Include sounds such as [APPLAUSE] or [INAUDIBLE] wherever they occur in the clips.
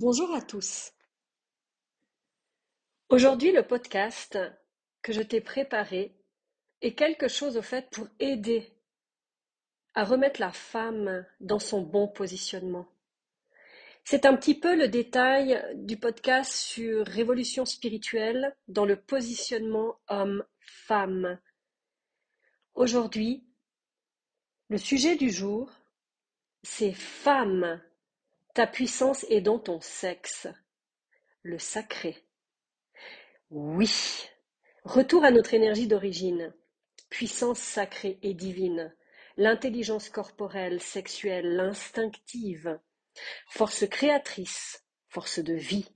Bonjour à tous. Aujourd'hui, le podcast que je t'ai préparé est quelque chose au fait pour aider à remettre la femme dans son bon positionnement. C'est un petit peu le détail du podcast sur révolution spirituelle dans le positionnement homme-femme. Aujourd'hui, le sujet du jour, c'est femme ta puissance est dans ton sexe, le sacré. Oui, retour à notre énergie d'origine, puissance sacrée et divine, l'intelligence corporelle, sexuelle, l'instinctive, force créatrice, force de vie,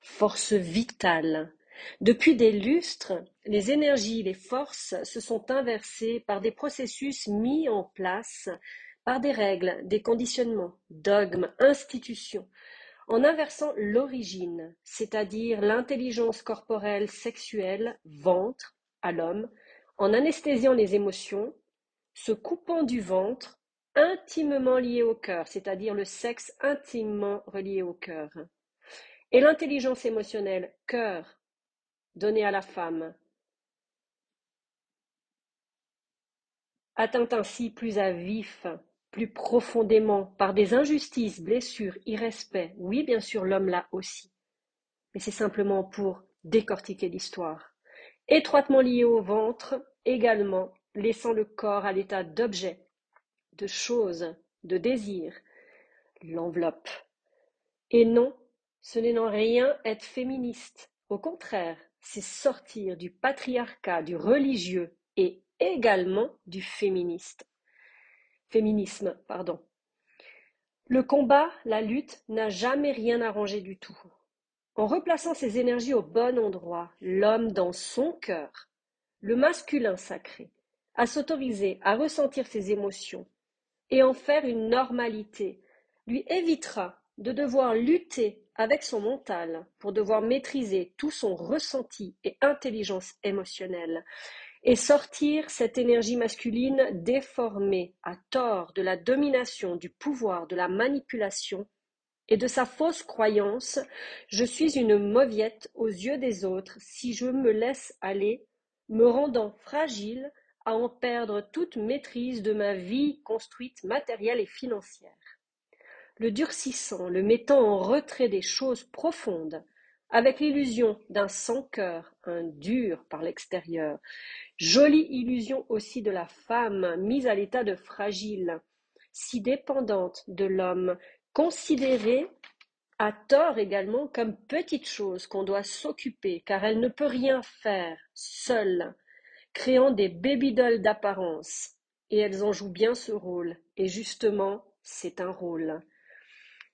force vitale. Depuis des lustres, les énergies, les forces se sont inversées par des processus mis en place par des règles, des conditionnements, dogmes, institutions, en inversant l'origine, c'est-à-dire l'intelligence corporelle sexuelle, ventre, à l'homme, en anesthésiant les émotions, se coupant du ventre, intimement lié au cœur, c'est-à-dire le sexe intimement relié au cœur. Et l'intelligence émotionnelle, cœur, donnée à la femme, atteint ainsi plus à vif plus profondément par des injustices, blessures, irrespect, oui, bien sûr, l'homme l'a aussi. Mais c'est simplement pour décortiquer l'histoire. Étroitement lié au ventre, également, laissant le corps à l'état d'objet, de chose, de désir, l'enveloppe. Et non, ce n'est en rien être féministe. Au contraire, c'est sortir du patriarcat, du religieux et également du féministe féminisme, pardon. Le combat, la lutte, n'a jamais rien arrangé du tout. En replaçant ses énergies au bon endroit, l'homme dans son cœur, le masculin sacré, à s'autoriser à ressentir ses émotions et en faire une normalité, lui évitera de devoir lutter avec son mental pour devoir maîtriser tout son ressenti et intelligence émotionnelle et sortir cette énergie masculine déformée à tort de la domination, du pouvoir, de la manipulation et de sa fausse croyance je suis une mauviette aux yeux des autres si je me laisse aller, me rendant fragile à en perdre toute maîtrise de ma vie construite matérielle et financière. Le durcissant, le mettant en retrait des choses profondes, avec l'illusion d'un sans-cœur, un dur par l'extérieur, Jolie illusion aussi de la femme mise à l'état de fragile, si dépendante de l'homme, considérée à tort également comme petite chose qu'on doit s'occuper, car elle ne peut rien faire seule, créant des baby dolls d'apparence. Et elles en jouent bien ce rôle. Et justement, c'est un rôle.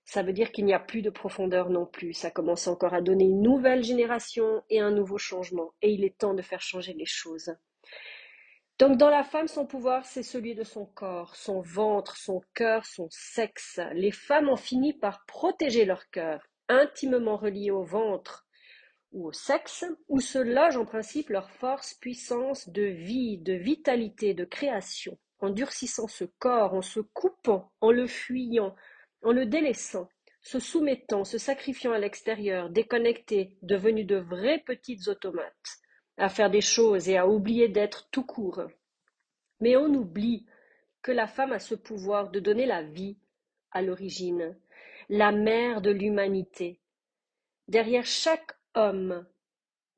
Ça veut dire qu'il n'y a plus de profondeur non plus. Ça commence encore à donner une nouvelle génération et un nouveau changement. Et il est temps de faire changer les choses. Donc dans la femme, son pouvoir, c'est celui de son corps, son ventre, son cœur, son sexe. Les femmes ont fini par protéger leur cœur, intimement relié au ventre ou au sexe, où se loge en principe leur force, puissance de vie, de vitalité, de création, en durcissant ce corps, en se coupant, en le fuyant, en le délaissant, se soumettant, se sacrifiant à l'extérieur, déconnectés, devenus de vrais petites automates à faire des choses et à oublier d'être tout court. Mais on oublie que la femme a ce pouvoir de donner la vie à l'origine, la mère de l'humanité. Derrière chaque homme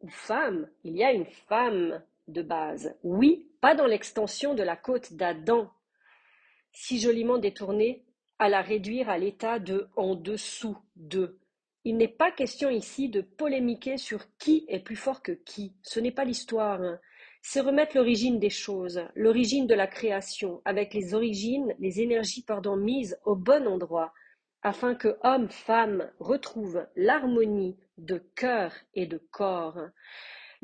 ou femme, il y a une femme de base. Oui, pas dans l'extension de la côte d'Adam, si joliment détournée, à la réduire à l'état de en dessous de. Il n'est pas question ici de polémiquer sur qui est plus fort que qui. Ce n'est pas l'histoire. Hein. C'est remettre l'origine des choses, l'origine de la création, avec les origines, les énergies, pardon, mises au bon endroit, afin que hommes, femmes retrouvent l'harmonie de cœur et de corps.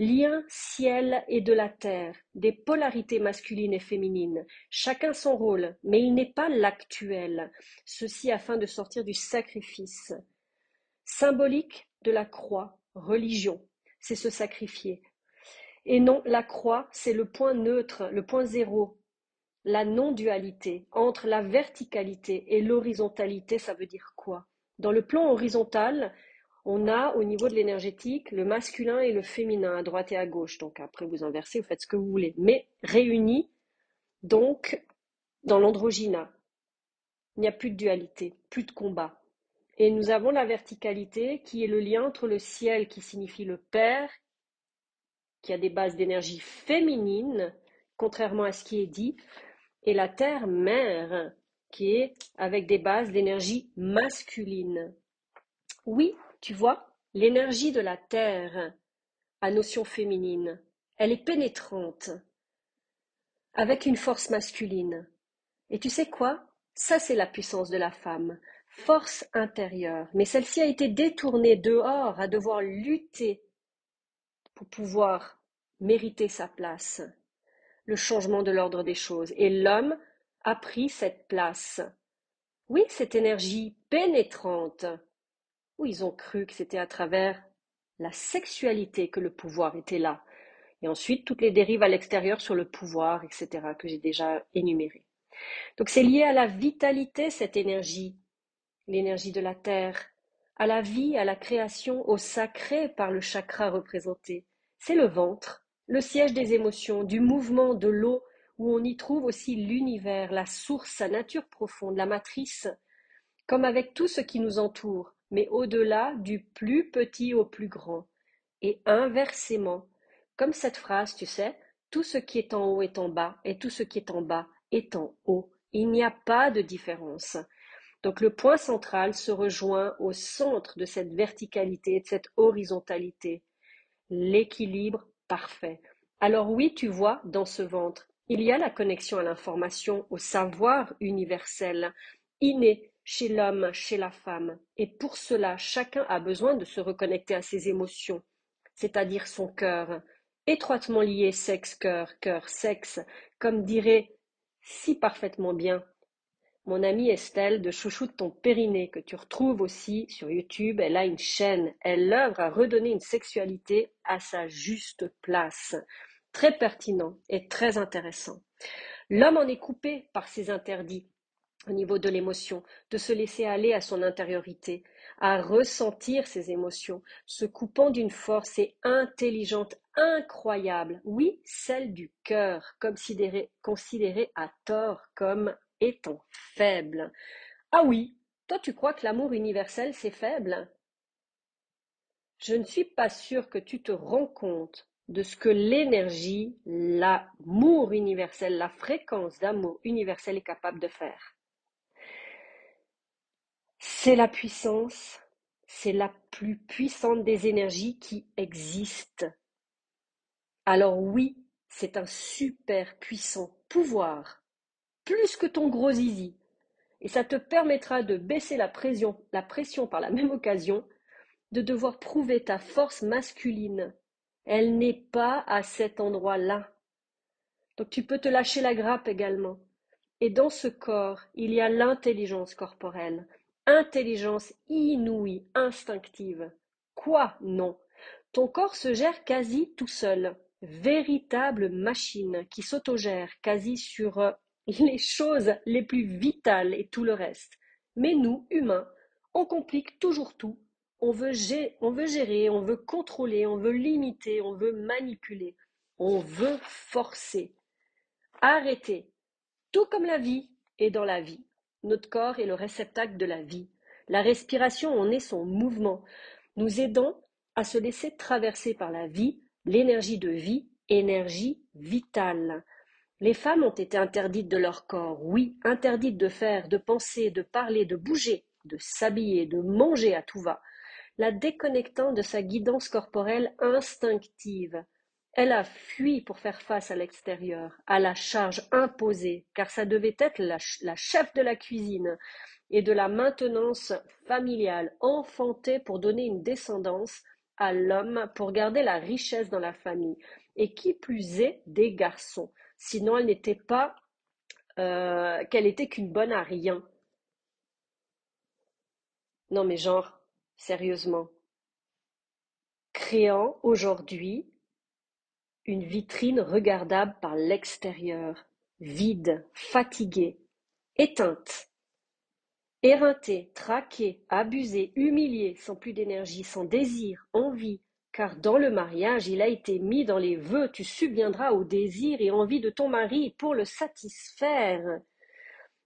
Lien ciel et de la terre, des polarités masculines et féminines, chacun son rôle, mais il n'est pas l'actuel, ceci afin de sortir du sacrifice. Symbolique de la croix, religion, c'est se sacrifier. Et non, la croix, c'est le point neutre, le point zéro, la non-dualité entre la verticalité et l'horizontalité, ça veut dire quoi? Dans le plan horizontal, on a au niveau de l'énergétique le masculin et le féminin à droite et à gauche. Donc après vous inversez, vous faites ce que vous voulez. Mais réunis donc dans l'androgyna. Il n'y a plus de dualité, plus de combat. Et nous avons la verticalité qui est le lien entre le ciel qui signifie le Père, qui a des bases d'énergie féminine, contrairement à ce qui est dit, et la terre mère qui est avec des bases d'énergie masculine. Oui, tu vois, l'énergie de la Terre à notion féminine, elle est pénétrante, avec une force masculine. Et tu sais quoi? Ça, c'est la puissance de la femme, force intérieure. Mais celle-ci a été détournée dehors à devoir lutter pour pouvoir mériter sa place, le changement de l'ordre des choses. Et l'homme a pris cette place. Oui, cette énergie pénétrante où ils ont cru que c'était à travers la sexualité que le pouvoir était là. Et ensuite, toutes les dérives à l'extérieur sur le pouvoir, etc., que j'ai déjà énumérées. Donc c'est lié à la vitalité, cette énergie, l'énergie de la terre, à la vie, à la création, au sacré par le chakra représenté. C'est le ventre, le siège des émotions, du mouvement, de l'eau, où on y trouve aussi l'univers, la source, sa nature profonde, la matrice, comme avec tout ce qui nous entoure, mais au-delà du plus petit au plus grand, et inversement, comme cette phrase, tu sais, tout ce qui est en haut est en bas, et tout ce qui est en bas est en haut. Il n'y a pas de différence. Donc le point central se rejoint au centre de cette verticalité, de cette horizontalité, l'équilibre parfait. Alors oui, tu vois, dans ce ventre, il y a la connexion à l'information, au savoir universel, inné, chez l'homme, chez la femme. Et pour cela, chacun a besoin de se reconnecter à ses émotions, c'est-à-dire son cœur, étroitement lié sexe-cœur, cœur-sexe, comme dirait si parfaitement bien mon amie Estelle de Chouchoute ton périnée, que tu retrouves aussi sur YouTube. Elle a une chaîne. Elle œuvre à redonner une sexualité à sa juste place. Très pertinent et très intéressant. L'homme en est coupé par ses interdits au niveau de l'émotion, de se laisser aller à son intériorité, à ressentir ses émotions, se coupant d'une force et intelligente incroyable, oui, celle du cœur, considérée, à tort comme étant faible. Ah oui, toi tu crois que l'amour universel c'est faible? Je ne suis pas sûre que tu te rends compte de ce que l'énergie, l'amour universel, la fréquence d'amour universel est capable de faire. C'est la puissance, c'est la plus puissante des énergies qui existent. Alors oui, c'est un super puissant pouvoir, plus que ton gros zizi. Et ça te permettra de baisser la pression, la pression par la même occasion, de devoir prouver ta force masculine. Elle n'est pas à cet endroit-là. Donc tu peux te lâcher la grappe également. Et dans ce corps, il y a l'intelligence corporelle, Intelligence inouïe, instinctive. Quoi non? Ton corps se gère quasi tout seul. Véritable machine qui s'autogère quasi sur euh, [LAUGHS] les choses les plus vitales et tout le reste. Mais nous, humains, on complique toujours tout. On veut, gérer, on veut gérer, on veut contrôler, on veut limiter, on veut manipuler, on veut forcer. Arrêtez. Tout comme la vie est dans la vie. Notre corps est le réceptacle de la vie. La respiration en est son mouvement, nous aidant à se laisser traverser par la vie, l'énergie de vie, énergie vitale. Les femmes ont été interdites de leur corps, oui, interdites de faire, de penser, de parler, de bouger, de s'habiller, de manger à tout va, la déconnectant de sa guidance corporelle instinctive, elle a fui pour faire face à l'extérieur, à la charge imposée, car ça devait être la, chef de la cuisine et de la maintenance familiale, enfantée pour donner une descendance à l'homme, pour garder la richesse dans la famille, et qui plus est des garçons, sinon elle n'était pas, euh, qu'elle était qu'une bonne à rien. Non mais genre, sérieusement, créant aujourd'hui une vitrine regardable par l'extérieur, vide, fatiguée, éteinte. éreinté, traqué, abusé, humilié, sans plus d'énergie, sans désir, envie, car dans le mariage, il a été mis dans les vœux, tu subviendras au désir et envie de ton mari pour le satisfaire.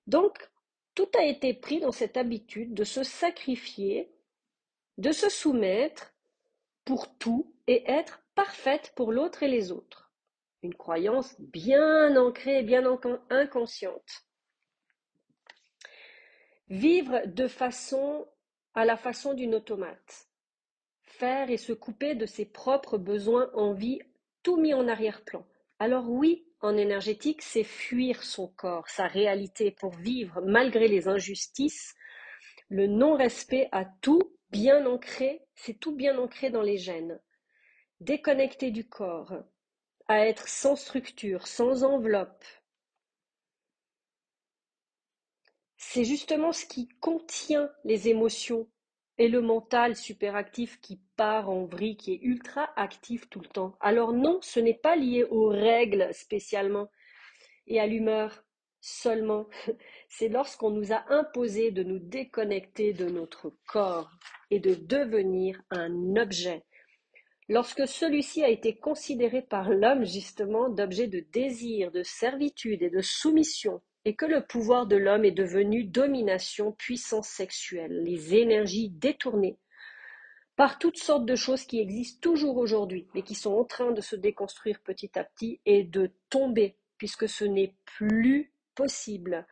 Donc, tout a été pris dans cette habitude de se sacrifier, de se soumettre pour tout et être parfaite pour l'autre et les autres. Une croyance bien ancrée et bien inconsciente. Vivre de façon à la façon d'une automate. Faire et se couper de ses propres besoins, envies, tout mis en arrière-plan. Alors oui, en énergétique, c'est fuir son corps, sa réalité pour vivre malgré les injustices, le non-respect à tout bien ancré, c'est tout bien ancré dans les gènes. Déconnecté du corps, à être sans structure, sans enveloppe. C'est justement ce qui contient les émotions et le mental superactif qui part en vrille, qui est ultra actif tout le temps. Alors non, ce n'est pas lié aux règles spécialement et à l'humeur seulement. [LAUGHS] C'est lorsqu'on nous a imposé de nous déconnecter de notre corps et de devenir un objet. Lorsque celui-ci a été considéré par l'homme justement d'objet de désir, de servitude et de soumission, et que le pouvoir de l'homme est devenu domination, puissance sexuelle, les énergies détournées par toutes sortes de choses qui existent toujours aujourd'hui, mais qui sont en train de se déconstruire petit à petit et de tomber, puisque ce n'est plus possible.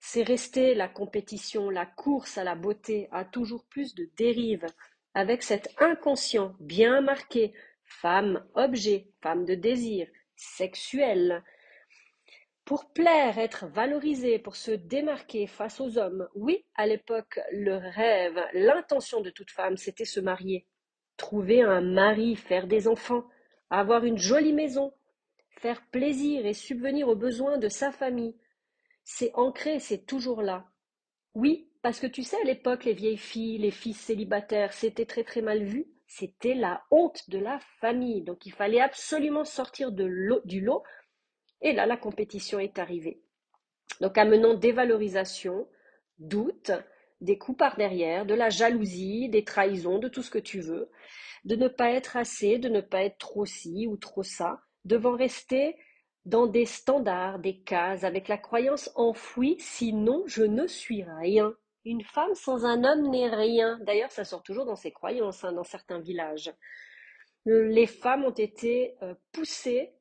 C'est resté la compétition, la course à la beauté, à toujours plus de dérives, avec cet inconscient bien marqué, femme objet, femme de désir, sexuelle, pour plaire, être valorisé, pour se démarquer face aux hommes. Oui, à l'époque, le rêve, l'intention de toute femme, c'était se marier, trouver un mari, faire des enfants, avoir une jolie maison, faire plaisir et subvenir aux besoins de sa famille. C'est ancré, c'est toujours là. Oui, parce que tu sais, à l'époque, les vieilles filles, les fils célibataires, c'était très très mal vu. C'était la honte de la famille. Donc il fallait absolument sortir du lot et là, la compétition est arrivée. Donc, amenant dévalorisation, doute, des coups par derrière, de la jalousie, des trahisons, de tout ce que tu veux, de ne pas être assez, de ne pas être trop ci ou trop ça, devant rester dans des standards, des cases, avec la croyance enfouie, sinon je ne suis rien. Une femme sans un homme n'est rien. D'ailleurs, ça sort toujours dans ces croyances, hein, dans certains villages. Les femmes ont été euh, poussées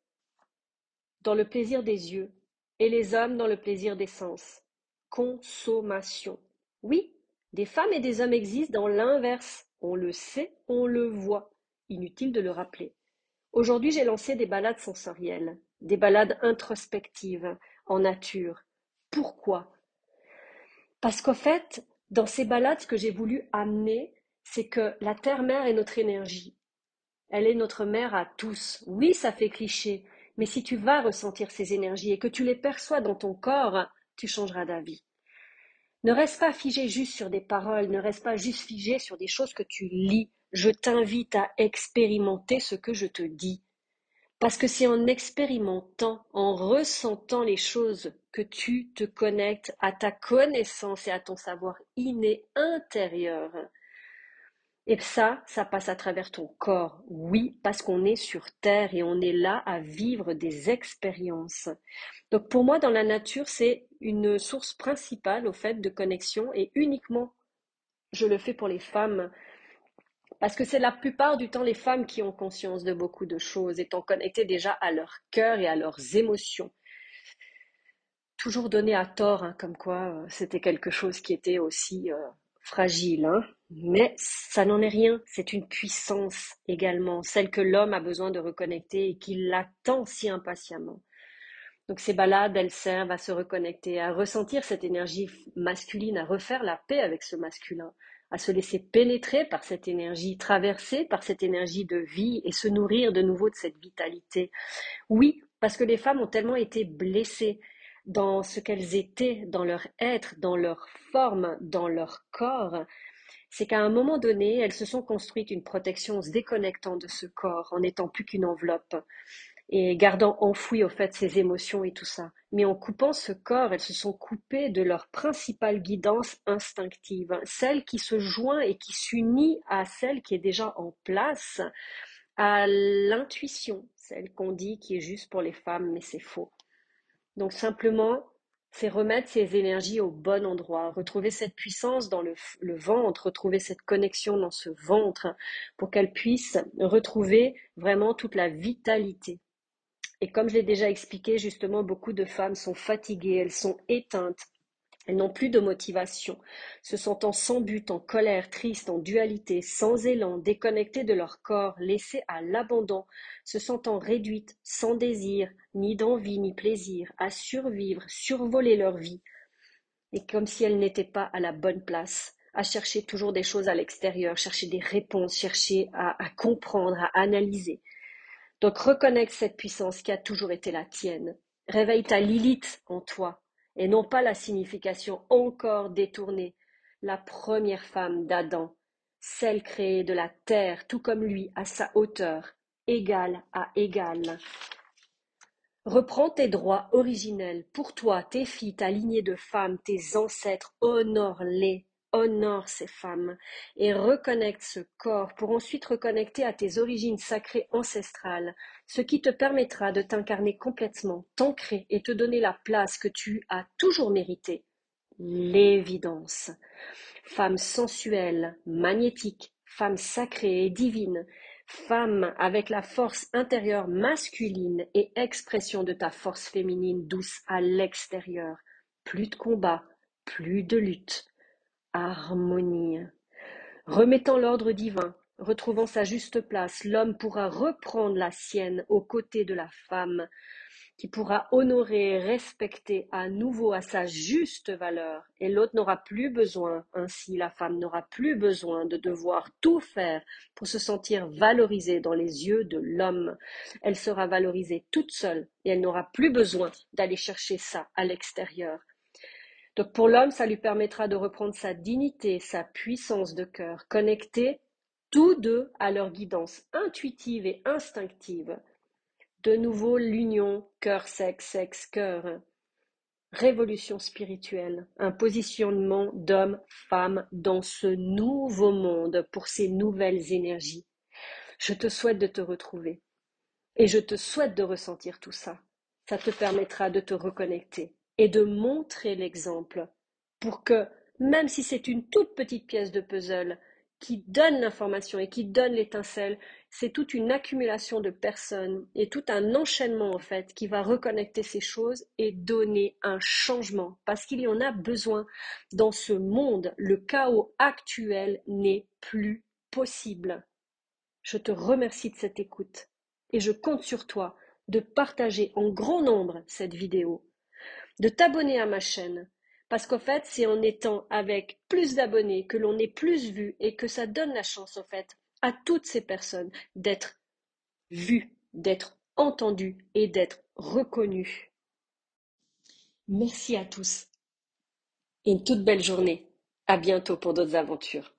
dans le plaisir des yeux, et les hommes dans le plaisir des sens. Consommation. Oui, des femmes et des hommes existent dans l'inverse. On le sait, on le voit. Inutile de le rappeler. Aujourd'hui, j'ai lancé des balades sensorielles, des balades introspectives, en nature. Pourquoi? Parce qu'en fait, dans ces balades, ce que j'ai voulu amener, c'est que la terre-mère est notre énergie. Elle est notre mère à tous. Oui, ça fait cliché, mais si tu vas ressentir ces énergies et que tu les perçois dans ton corps, tu changeras d'avis. Ne reste pas figé juste sur des paroles, ne reste pas juste figé sur des choses que tu lis. Je t'invite à expérimenter ce que je te dis. Parce que c'est en expérimentant, en ressentant les choses que tu te connectes à ta connaissance et à ton savoir inné intérieur. Et ça, ça passe à travers ton corps. Oui, parce qu'on est sur Terre et on est là à vivre des expériences. Donc pour moi, dans la nature, c'est une source principale au fait de connexion et uniquement, je le fais pour les femmes. Parce que c'est la plupart du temps les femmes qui ont conscience de beaucoup de choses, étant connectées déjà à leur cœur et à leurs émotions. Toujours donné à tort, hein, comme quoi euh, c'était quelque chose qui était aussi euh, fragile, hein. mais ça n'en est rien, c'est une puissance également, celle que l'homme a besoin de reconnecter et qu'il l'attend si impatiemment. Donc ces balades, elles servent à se reconnecter, à ressentir cette énergie masculine, à refaire la paix avec ce masculin, à se laisser pénétrer par cette énergie, traverser par cette énergie de vie et se nourrir de nouveau de cette vitalité. Oui, parce que les femmes ont tellement été blessées, dans ce qu'elles étaient, dans leur être, dans leur forme, dans leur corps, c'est qu'à un moment donné, elles se sont construites une protection en se déconnectant de ce corps, en n'étant plus qu'une enveloppe. Et gardant enfoui au fait ses émotions et tout ça. Mais en coupant ce corps, elles se sont coupées de leur principale guidance instinctive, celle qui se joint et qui s'unit à celle qui est déjà en place, à l'intuition, celle qu'on dit qui est juste pour les femmes, mais c'est faux. Donc simplement, c'est remettre ces énergies au bon endroit, retrouver cette puissance dans le, ventre, retrouver cette connexion dans ce ventre pour qu'elle puisse retrouver vraiment toute la vitalité. Et comme je l'ai déjà expliqué, justement, beaucoup de femmes sont fatiguées, elles sont éteintes, elles n'ont plus de motivation, se sentant sans but, en colère, tristes, en dualité, sans élan, déconnectées de leur corps, laissées à l'abandon, se sentant réduites, sans désir, ni d'envie, ni plaisir, à survivre, survoler leur vie, et comme si elles n'étaient pas à la bonne place, à chercher toujours des choses à l'extérieur, chercher des réponses, chercher à, à comprendre, à analyser. Donc reconnecte cette puissance qui a toujours été la tienne. Réveille ta Lilith en toi, et non pas la signification encore détournée, la première femme d'Adam, celle créée de la terre, tout comme lui, à sa hauteur, égale à égale. Reprends tes droits originels pour toi, tes filles, ta lignée de femmes, tes ancêtres, honore-les honore ces femmes et reconnecte ce corps pour ensuite reconnecter à tes origines sacrées ancestrales, ce qui te permettra de t'incarner complètement, t'ancrer et te donner la place que tu as toujours méritée. L'évidence. Femme sensuelle, magnétique, femme sacrée et divine, femme avec la force intérieure masculine et expression de ta force féminine douce à l'extérieur. Plus de combat, plus de lutte harmonie. Remettant l'ordre divin, retrouvant sa juste place, l'homme pourra reprendre la sienne aux côtés de la femme, qui pourra honorer et respecter à nouveau à sa juste valeur, et l'autre n'aura plus besoin, ainsi la femme n'aura plus besoin de devoir tout faire pour se sentir valorisée dans les yeux de l'homme. Elle sera valorisée toute seule, et elle n'aura plus besoin d'aller chercher ça à l'extérieur. Donc pour l'homme, ça lui permettra de reprendre sa dignité, sa puissance de cœur, connectés tous deux à leur guidance intuitive et instinctive. De nouveau l'union cœur-sexe, sexe-cœur. Révolution spirituelle, un positionnement d'homme-femme dans ce nouveau monde pour ces nouvelles énergies. Je te souhaite de te retrouver et je te souhaite de ressentir tout ça. Ça te permettra de te reconnecter et de montrer l'exemple pour que, même si c'est une toute petite pièce de puzzle qui donne l'information et qui donne l'étincelle, c'est toute une accumulation de personnes et tout un enchaînement en fait qui va reconnecter ces choses et donner un changement parce qu'il y en a besoin dans ce monde. Le chaos actuel n'est plus possible. Je te remercie de cette écoute et je compte sur toi de partager en grand nombre cette vidéo de t'abonner à ma chaîne. Parce qu'en fait, c'est en étant avec plus d'abonnés que l'on est plus vu et que ça donne la chance, en fait, à toutes ces personnes d'être vues, d'être entendues et d'être reconnues. Merci à tous et une toute belle journée. À bientôt pour d'autres aventures.